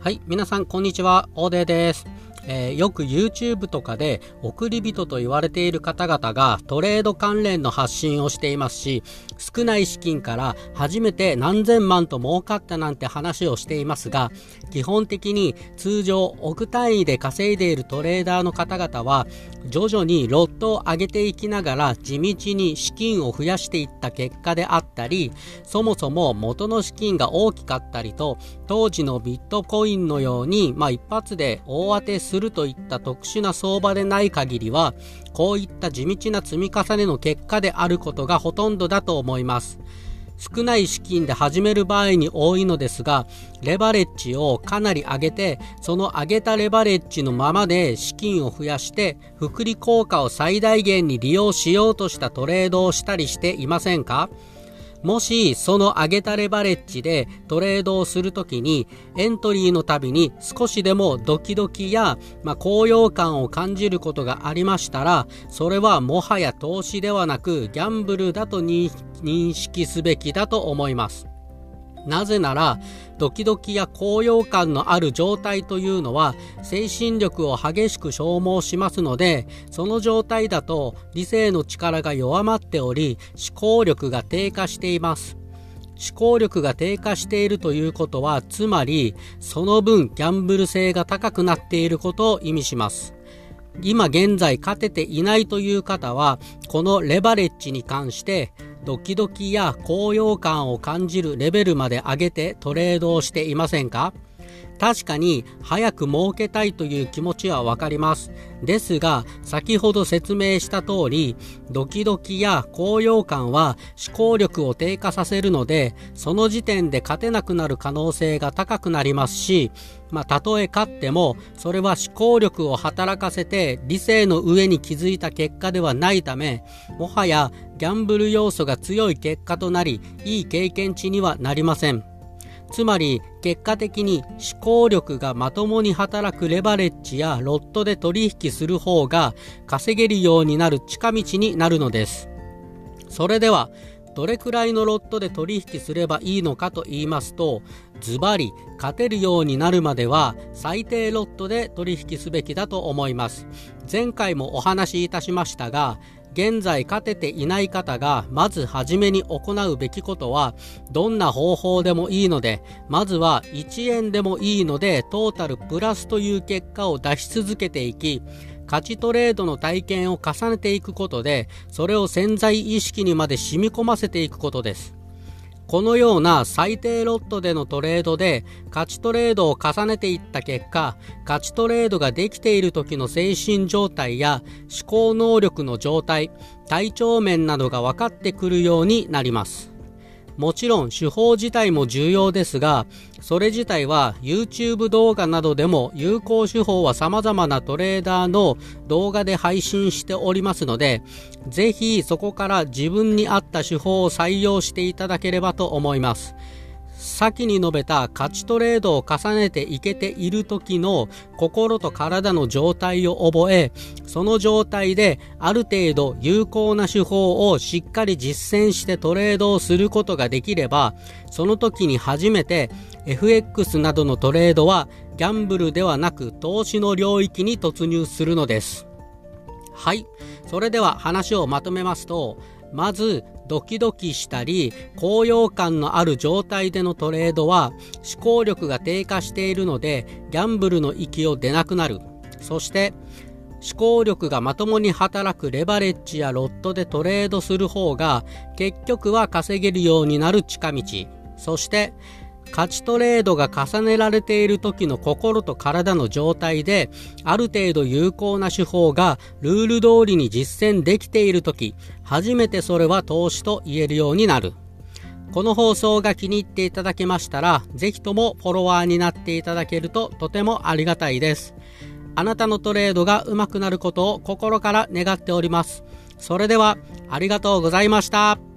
はい、皆さんこんにちは、オーデーです。えー、よく YouTube とかで送り人と言われている方々がトレード関連の発信をしていますし、少ない資金から初めて何千万と儲かったなんて話をしていますが、基本的に通常億単位で稼いでいるトレーダーの方々は、徐々にロットを上げていきながら地道に資金を増やしていった結果であったり、そもそも元の資金が大きかったりと、当時のビットコインのように、まあ一発で大当てするするといった特殊な相場でない限りは、こういった地道な積み重ねの結果であることがほとんどだと思います。少ない資金で始める場合に多いのですが、レバレッジをかなり上げて、その上げたレバレッジのままで資金を増やして、複利効果を最大限に利用しようとしたトレードをしたりしていませんか？もしその上げたレバレッジでトレードをするときにエントリーのたびに少しでもドキドキや、まあ、高揚感を感じることがありましたらそれはもはや投資ではなくギャンブルだと認識すべきだと思います。なぜなら、ドキドキや高揚感のある状態というのは、精神力を激しく消耗しますので、その状態だと理性の力が弱まっており、思考力が低下しています。思考力が低下しているということは、つまり、その分ギャンブル性が高くなっていることを意味します。今現在勝てていないという方は、このレバレッジに関してドキドキや高揚感を感じるレベルまで上げてトレードをしていませんか？確かに早く儲けたいという気持ちはわかります。ですが、先ほど説明した通り、ドキドキや高揚感は思考力を低下させるので、その時点で勝てなくなる可能性が高くなりますし、まあ、たとえ勝っても、それは思考力を働かせて理性の上に気づいた結果ではないため、もはやギャンブル要素が強い結果となり、いい経験値にはなりません。つまり結果的に思考力がまともに働くレバレッジやロットで取引する方が稼げるようになる近道になるのです。それではどれくらいのロットで取引すればいいのかと言いますとズバリ勝てるようになるまでは最低ロットで取引すべきだと思います前回もお話しいたしましたが現在勝てていない方がまず初めに行うべきことはどんな方法でもいいのでまずは1円でもいいのでトータルプラスという結果を出し続けていき勝ちトレードの体験を重ねていくことでそれを潜在意識にまで染み込ませていくことです。このような最低ロットでのトレードで勝ちトレードを重ねていった結果、勝ちトレードができている時の精神状態や思考能力の状態、体調面などが分かってくるようになります。もちろん手法自体も重要ですが、それ自体は YouTube 動画などでも有効手法は様々なトレーダーの動画で配信しておりますので、ぜひそこから自分に合った手法を採用していただければと思います。先に述べた勝ちトレードを重ねていけている時の心と体の状態を覚え、その状態である程度有効な手法をしっかり実践してトレードをすることができれば、その時に初めて FX などのトレードはギャンブルではなく投資の領域に突入するのです。はい。それでは話をまとめますと、まずドキドキしたり高揚感のある状態でのトレードは思考力が低下しているのでギャンブルの域を出なくなる。そして思考力がまともに働くレバレッジやロットでトレードする方が結局は稼げるようになる近道。そして勝ちトレードが重ねられている時の心と体の状態で、ある程度有効な手法がルール通りに実践できている時、初めてそれは投資と言えるようになる。この放送が気に入っていただけましたら、ぜひともフォロワーになっていただけるととてもありがたいです。あなたのトレードが上手くなることを心から願っております。それでは、ありがとうございました。